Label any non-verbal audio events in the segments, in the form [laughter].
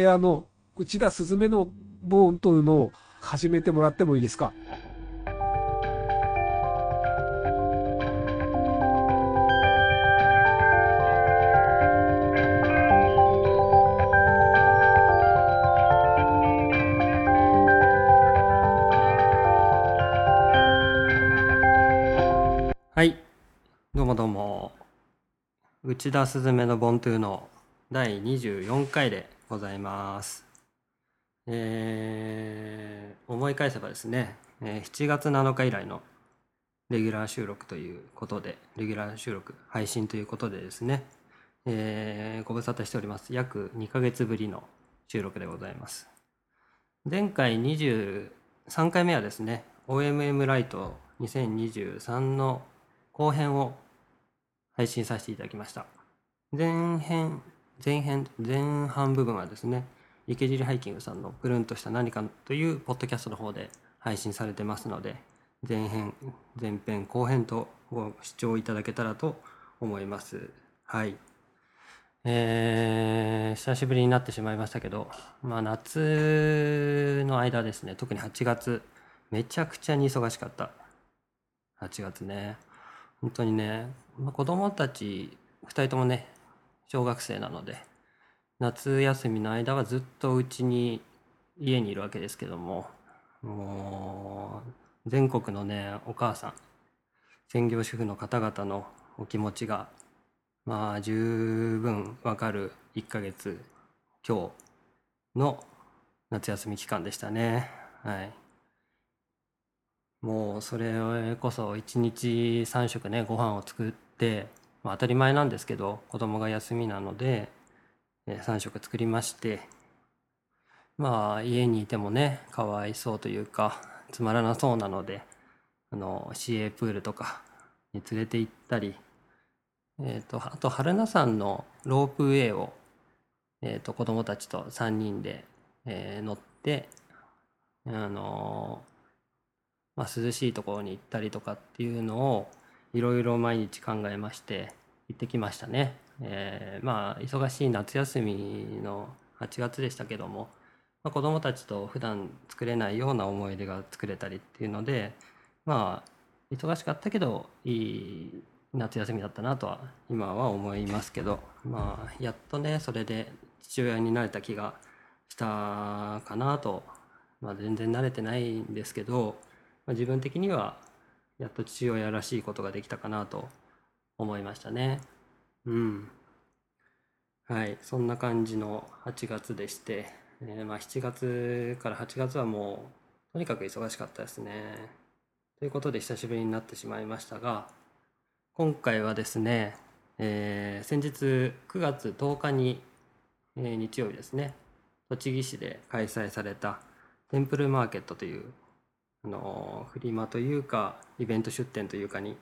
あの、内田すずめのボーンというのを始めてもらってもいいですか？はい、どうもどうも。内田すずめのボントゥーの第24回でございます。えー思い返せばですね、えー7月7日以来のレギュラー収録ということで、レギュラー収録、配信ということでですね、えーご無沙汰しております。約2ヶ月ぶりの収録でございます。前回23回目はですね OMM ライト2023の後編を配信させていただきました前編前編前半部分はですね池尻ハイキングさんの「プルンとした何か」というポッドキャストの方で配信されてますので前編前編後編とご視聴いただけたらと思います。はい。えー久しぶりになってしまいましたけど、まあ、夏の間ですね特に8月めちゃくちゃに忙しかった。8月ね。本当にね、まあ、子供たち2人ともね小学生なので夏休みの間はずっとうちに家にいるわけですけどももう全国のねお母さん専業主婦の方々のお気持ちがまあ十分わかる1ヶ月今日の夏休み期間でしたね。はい。もうそれこそ1日3食ねご飯を作って、まあ、当たり前なんですけど子供が休みなのでえー3食作りましてまあ家にいてもねかわいそうというかつまらなそうなのであの市営プールとかに連れて行ったりえー、とあと榛名山のロープウェイを、えー、と子供たちと3人で、えー乗って、あのーまあ、涼しいところに行ったりとかっていうのをいろいろ毎日考えまして行ってきましたね。えーまあ忙しい夏休みの8月でしたけども、まあ、子供たちと普段作れないような思い出が作れたりっていうのでまあ忙しかったけどいい夏休みだったなとは今は思いますけどまあやっとねそれで父親になれた気がしたかなと、まあ、全然慣れてないんですけど、まあ、自分的にはやっと父親らしいことができたかなと思いましたね。うん。はい。そんな感じの8月でして、えーまあ、7月から8月はもうとにかく忙しかったですね。ということで久しぶりになってしまいましたが今回はですね、えー先日9月10日に、えー日曜日ですね栃木市で開催されたテンプルマーケットという、あのフリマというかイベント出店というかに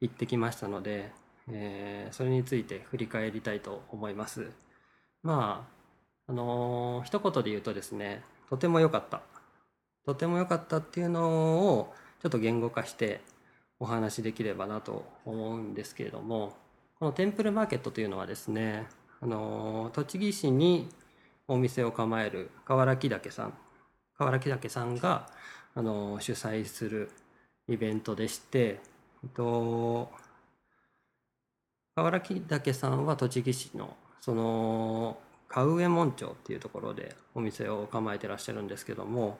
行ってきましたので、えーそれについて振り返りたいと思います。まああのー一言で言うとですねとても良かった。とても良かったっていうのをちょっと言語化してお話しできればなと思うんですけれどもこのテンプルマーケットというのはですねあの栃木市にお店を構える河原木岳さん。河原木岳さんがあの主催するイベントでして、えっと、河原木岳さんは栃木市のその川上門町っていうところでお店を構えてらっしゃるんですけども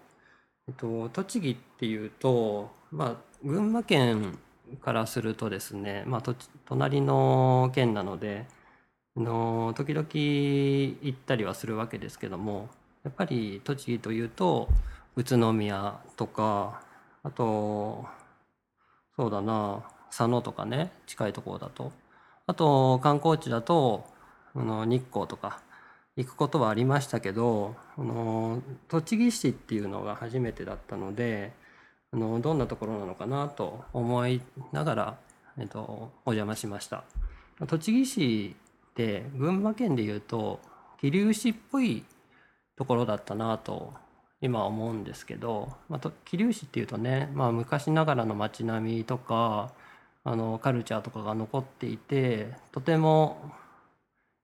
えっと、栃木っていうと、まあ、群馬県からするとですね、まあ、と隣の県なのでの時々行ったりはするわけですけどもやっぱり栃木というと宇都宮とかあとそうだな佐野とかね近いところだと。あと観光地だとあの日光とか行くことはありましたけどあの栃木市っていうのが初めてだったのであのどんなところなのかなと思いながら、えっと、お邪魔しました。栃木市って群馬県でいうと桐生市っぽいところだったなと今思うんですけど、まあ、桐生市っていうとね、まあ、昔ながらの街並みとかあのカルチャーとかが残っていてとても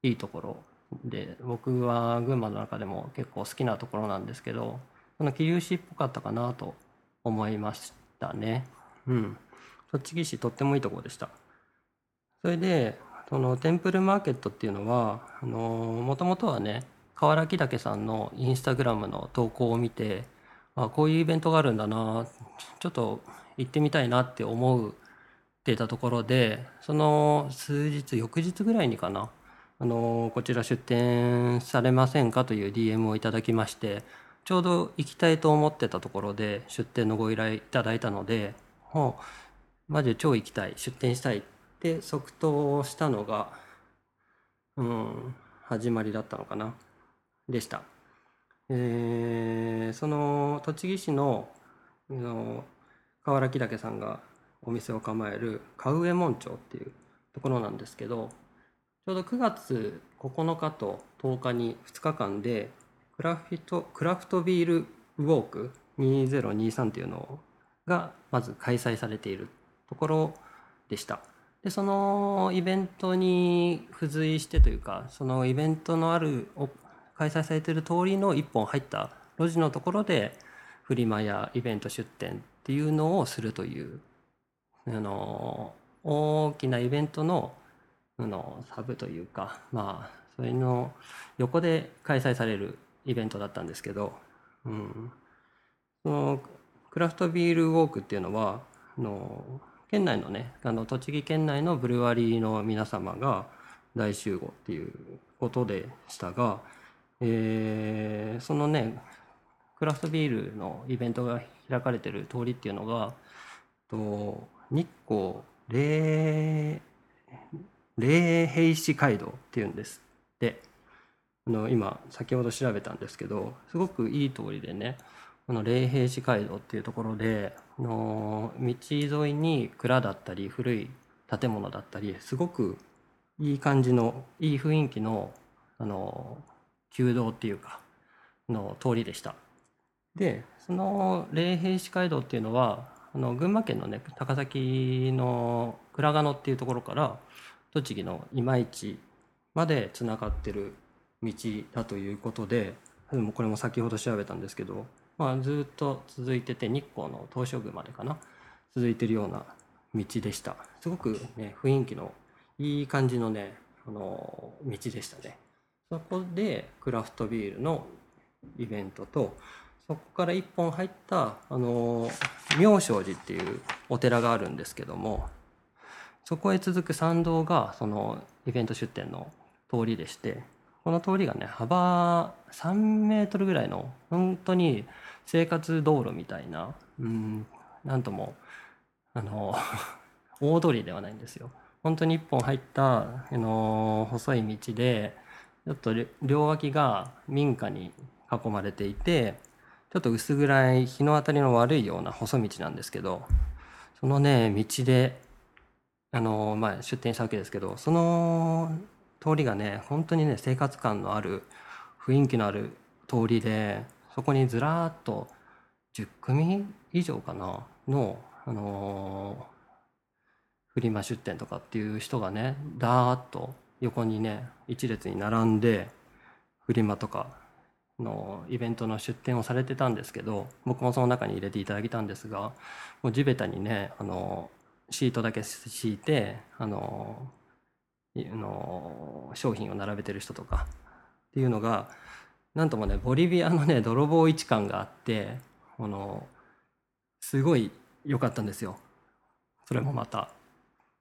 いいところで僕は群馬の中でも結構好きなところなんですけどその桐生市っぽかったかなと思いましたね。うん。栃木市とってもいいところでした。それでそのテンプルマーケットっていうのはあのもともとはね河原木岳さんのインスタグラムの投稿を見てあこういうイベントがあるんだなちょっと行ってみたいなって思うってたところでその数日翌日ぐらいにかなあのこちら出店されませんかという DM をいただきましてちょうど行きたいと思ってたところで出店のご依頼いただいたのでもうマジで超行きたい出店したいって即答したのがうん始まりだったのかな。でした。えーその栃木市のの河原木岳さんがお店を構える川上門町っていうところなんですけどちょうど9月9日と10日に2日間でクラフトクラフトビールウォーク2023っていうのがまず開催されているところでした。でそのイベントに付随してというかそのイベントのある開催されている通りの一本入った路地のところでフリマやイベント出店っていうのをするというあの大きなイベントののサブというかまあそれの横で開催されるイベントだったんですけど、うん、そのクラフトビールウォークっていうのはあの県内のねあの栃木県内のブルワリーの皆様が大集合っていうことでしたが、えーそのねクラフトビールのイベントが開かれてる通りっていうのがと日光霊霊平市街道っていうんですって。あの今先ほど調べたんですけどすごくいい通りでねこの霊平市街道っていうところでの道沿いに蔵だったり古い建物だったりすごくいい感じのいい雰囲気のあの旧道っていうかの通りでした。でその霊平市街道っていうのはあの群馬県のね高崎の倉賀野っていうところから栃木の今市までつながってる道だということでもこれも先ほど調べたんですけど、まあ、ずっと続いてて日光の東照宮までかな続いてるような道でしたすごくね雰囲気のいい感じのねあの道でしたねそこでクラフトビールのイベントとそこから一本入ったあの妙正寺っていうお寺があるんですけどもそこへ続く参道がそのイベント出店の通りでしてこの通りがね幅3メートルぐらいの本当に生活道路みたいなうんなんともあの [laughs] 大通りではないんですよ。本当に一本入ったあの細い道でちょっと両脇が民家に囲まれていてちょっと薄暗い日の当たりの悪いような細道なんですけどそのね道であの、まあ、出店したわけですけどその通りがね本当にね生活感のある雰囲気のある通りでそこにずらーっと10組以上かなの、あのフリマ出店とかっていう人がねダーッと横にね一列に並んでフリマとかのイベントの出店をされてたんですけど僕もその中に入れていただいたんですがもう地べたにねあのシートだけ敷いてあのの商品を並べてる人とかっていうのがなんともねボリビアのね泥棒市感があってあのすごい良かったんですよそれもまた。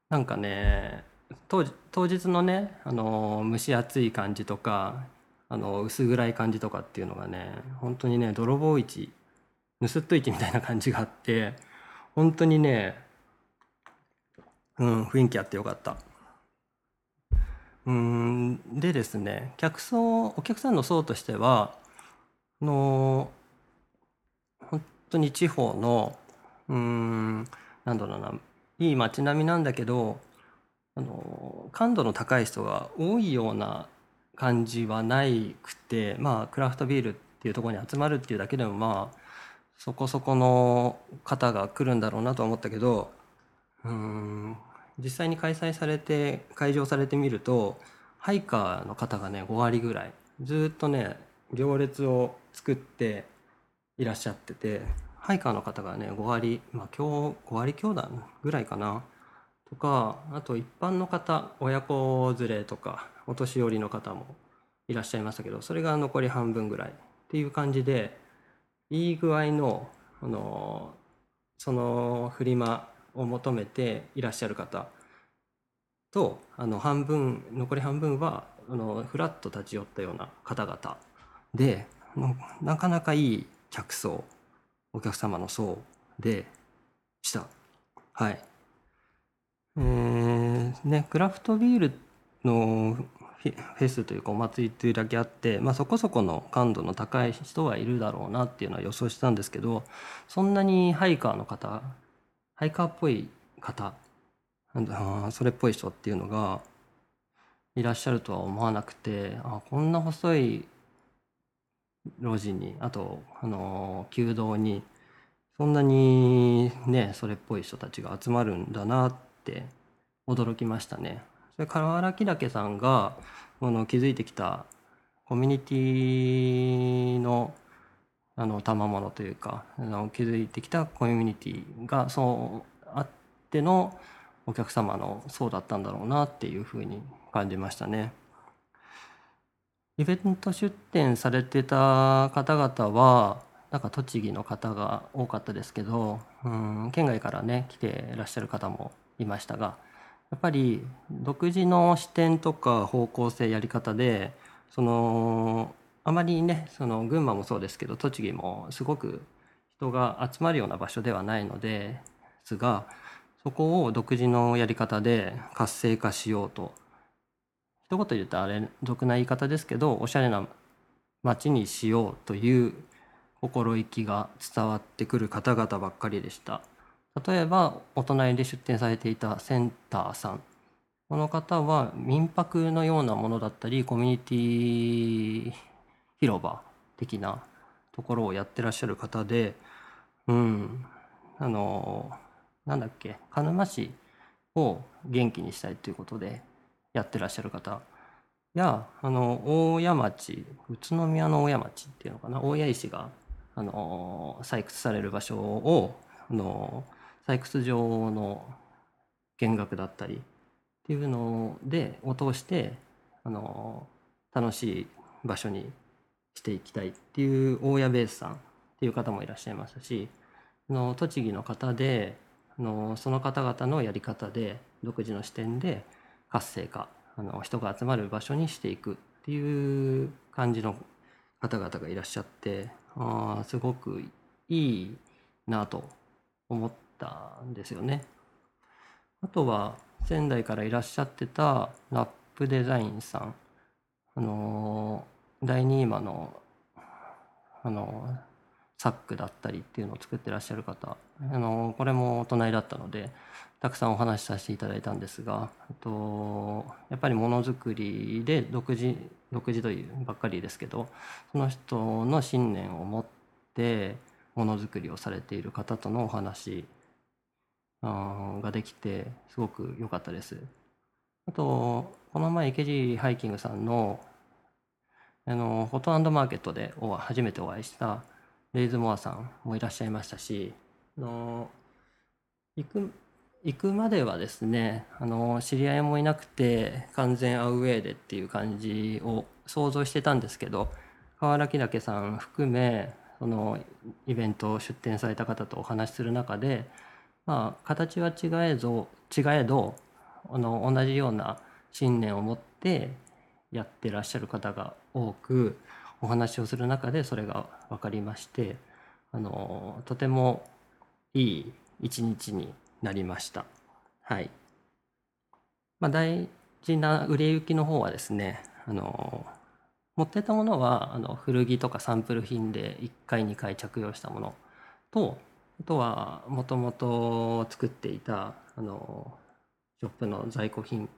なんかね当当日のねあの蒸し暑い感じとかあの薄暗い感じとかっていうのがね本当にね泥棒市盗っ人市みたいな感じがあって本当にねうん雰囲気あってよかった。うんでですね客層お客さんの層としてはあの本当に地方のうんなんだろうないい街並みなんだけどあの感度の高い人が多いような感じはないくてまあクラフトビールっていうところに集まるっていうだけでもまあそこそこの方が来るんだろうなと思ったけどうん実際に開催されて会場されてみるとハイカーの方がね5割ぐらいずっとね行列を作っていらっしゃっててハイカーの方がね5割まあ今日5割強だぐらいかなとかあと一般の方親子連れとかお年寄りの方もいらっしゃいましたけどそれが残り半分ぐらいっていう感じでいい具合のあのそのフリマを求めていらっしゃる方とあの半分残り半分はあのフラッと立ち寄ったような方々でなかなかいい客層お客様の層でした。はい。えーね、クラフトビールのフェスというかお祭りというだけあって、まあ、そこそこの感度の高い人はいるだろうなっていうのは予想したんですけどそんなにハイカーの方ハイカーっぽい方それっぽい人っていうのがいらっしゃるとは思わなくてあこんな細い路地にあと、あのー道にそんなにねそれっぽい人たちが集まるんだなってって驚きましたね。それから原木岳さんがあの築いてきたコミュニティのあの賜物というかあの築いてきたコミュニティがそうあってのお客様のそうだったんだろうなっていうふうに感じましたね。イベント出店されてた方々はなんか栃木の方が多かったですけど、うん、県外からね来ていらっしゃる方もいましたがやっぱり独自の視点とか方向性やり方でそのあまりねその群馬もそうですけど栃木もすごく人が集まるような場所ではないのですがそこを独自のやり方で活性化しようと一言言うとあれ俗な言い方ですけどおしゃれな街にしようという心意気が伝わってくる方々ばっかりでした。例えばお隣で出店されていたセンターさん。この方は民泊のようなものだったりコミュニティ広場的なところをやってらっしゃる方でうん。あのなんだっけ鹿沼市を元気にしたいということでやってらっしゃる方。やあの大谷町宇都宮の大谷町っていうのかな。大谷石があの採掘される場所をあの採掘場の見学だったりっていうのでを通してあの楽しい場所にしていきたいっていう大谷ベースさんっていう方もいらっしゃいましたしあの栃木の方であのその方々のやり方で独自の視点で活性化あの人が集まる場所にしていくっていう感じの方々がいらっしゃってあすごくいいなと思ってたんですよね。あとは仙台からいらっしゃってたラップデザインさんあの第2今のあのサックだったりっていうのを作ってらっしゃる方あのこれもお隣だったのでたくさんお話しさせていただいたんですがあとやっぱりものづくりで独自独自というばっかりですけどその人の信念を持ってものづくりをされている方とのお話ができてすごく良かったです。あとこの前池尻ハイキングさんのあのフォトマーケットで初めてお会いしたレイズモアさんもいらっしゃいましたしあの行く行くまではですねあの知り合いもいなくて完全アウェーでっていう感じを想像してたんですけど河原木岳さん含めそのイベントを出展された方とお話しする中でまあ形は違えぞ違えどあの同じような信念を持ってやってらっしゃる方が多くお話をする中でそれが分かりましてあのとてもいい一日になりました。はい。まあ、大事な売れ行きの方はですねあの持ってたものはあの古着とかサンプル品で1回2回着用したものとあとはもともと作っていたあのショップの在庫品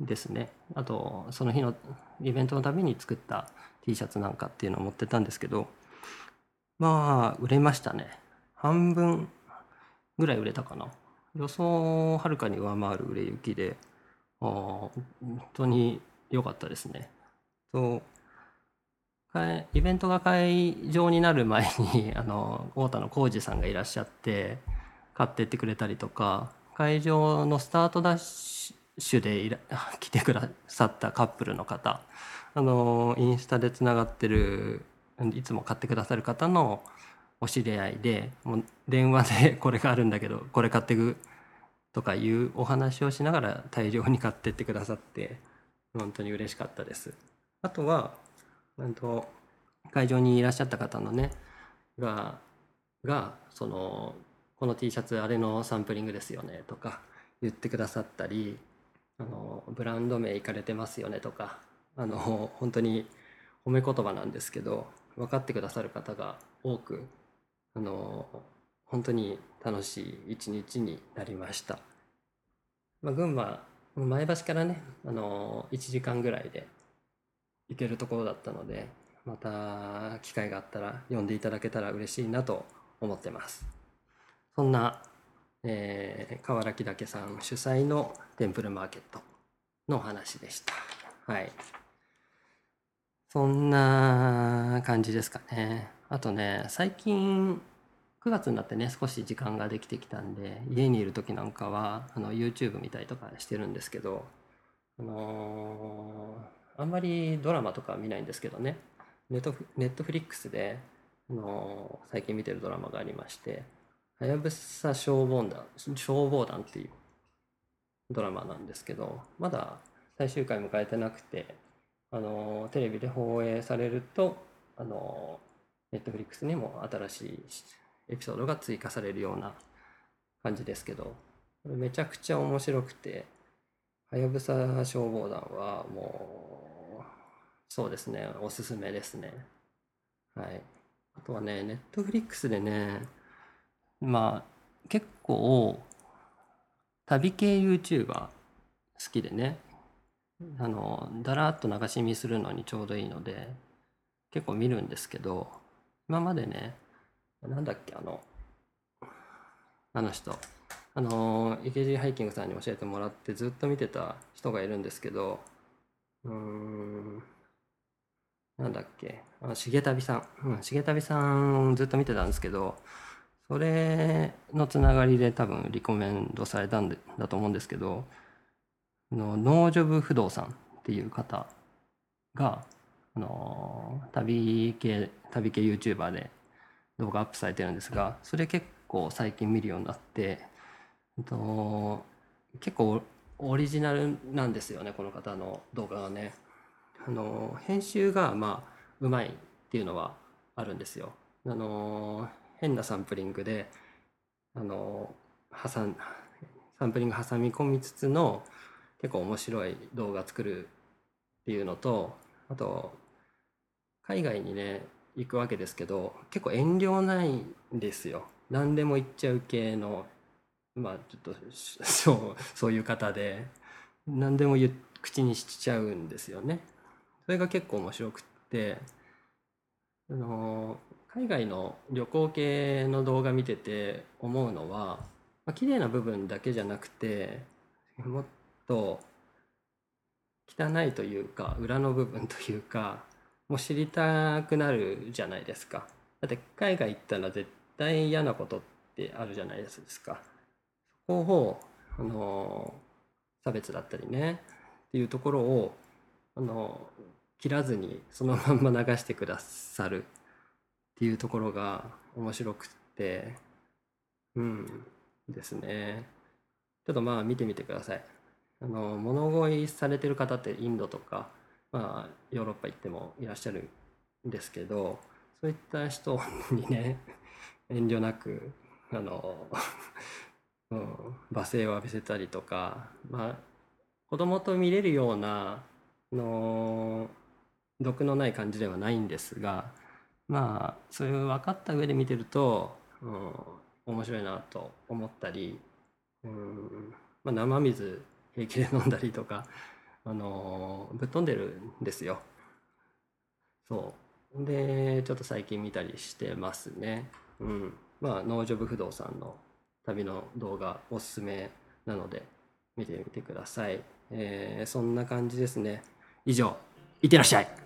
ですね。あとその日のイベントのために作った T シャツなんかっていうのを持ってたんですけどまあ売れましたね。半分ぐらい売れたかな。予想をはるかに上回る売れ行きで本当に良かったですね。とイベントが会場になる前に [laughs] あの太田の浩二さんがいらっしゃって買ってってくれたりとか会場のスタートダッシュでいら [laughs] 来てくださったカップルの方あのインスタでつながってるいつも買ってくださる方のお知り合いでもう電話で [laughs] これがあるんだけどこれ買ってくとかいうお話をしながら大量に買ってってくださって本当に嬉しかったです。あとはと会場にいらっしゃった方のねががそのこの T シャツあれのサンプリングですよねとか言ってくださったりあのブランド名いかれてますよねとかあの本当に褒め言葉なんですけど分かってくださる方が多くあの本当に楽しい一日になりました、まあ、群馬前橋からねあの1時間ぐらいで行けるところだったのでまた機会があったら呼んでいただけたら嬉しいなと思ってます。そんな、えー、河原木岳さん主催のテンプルマーケットのお話でした。はい。そんな感じですかね。あとね最近9月になってね少し時間ができてきたんで家にいる時なんかはあの YouTube 見たりとかしてるんですけどあのーあんまりドラマとか見ないんですけどね。ネットフネットフリックスで、あの最近見てるドラマがありまして「はやぶさ消防団」消防団っていうドラマなんですけどまだ最終回迎えてなくて、あのテレビで放映されると、あのネットフリックスにも新しいエピソードが追加されるような感じですけどめちゃくちゃ面白くてはやぶさ消防団はもうそうですねおすすめですね。はい。あとはねネットフリックスでねまあ結構旅系 YouTuber 好きでねあのだらっと流し見するのにちょうどいいので結構見るんですけど今までねなんだっけあのあの人。あの池尻ハイキングさんに教えてもらってずっと見てた人がいるんですけどうんなんだっけあ重旅さん、うん、重旅さんずっと見てたんですけどそれのつながりで多分リコメンドされたんでだと思うんですけどのノージョブ不動産っていう方があの旅系旅系 YouTuber で動画アップされてるんですがそれ結構最近見るようになってと結構オリジナルなんですよねこの方の動画がね。あの編集がまあうまいっていうのはあるんですよ。あの変なサンプリングであの挟んサンプリング挟み込みつつの結構面白い動画作るっていうのとあと海外にね行くわけですけど結構遠慮ないんですよ。何でも言っちゃう系のまあちょっと [laughs] そうそういう方で何でも言口にしちゃうんですよね。それが結構面白くってあの海外の旅行系の動画見てて思うのは、まあ綺麗な部分だけじゃなくてもっと汚いというか裏の部分というかもう知りたくなるじゃないですか。だって海外行ったら絶対嫌なことってあるじゃないですか。そこをあの差別だったりねっていうところをあの切らずにそのまんま流してくださるっていうところが面白くてうんですね。ちょっとまあ見てみてください。あの物乞いされてる方ってインドとか、まあ、ヨーロッパ行ってもいらっしゃるんですけどそういった人にね遠慮なくあの、うん、罵声を浴びせたりとかまあ子供と見れるようなの毒のない感じではないんですがまあそれを分かった上で見てると、うん、面白いなと思ったり、うんまあ、生水平気で飲んだりとか、あのぶっ飛んでるんですよ。そうでちょっと最近見たりしてますね。うん、まあ農場不動産の旅の動画おすすめなので見てみてください。えーそんな感じですね。以上いってらっしゃい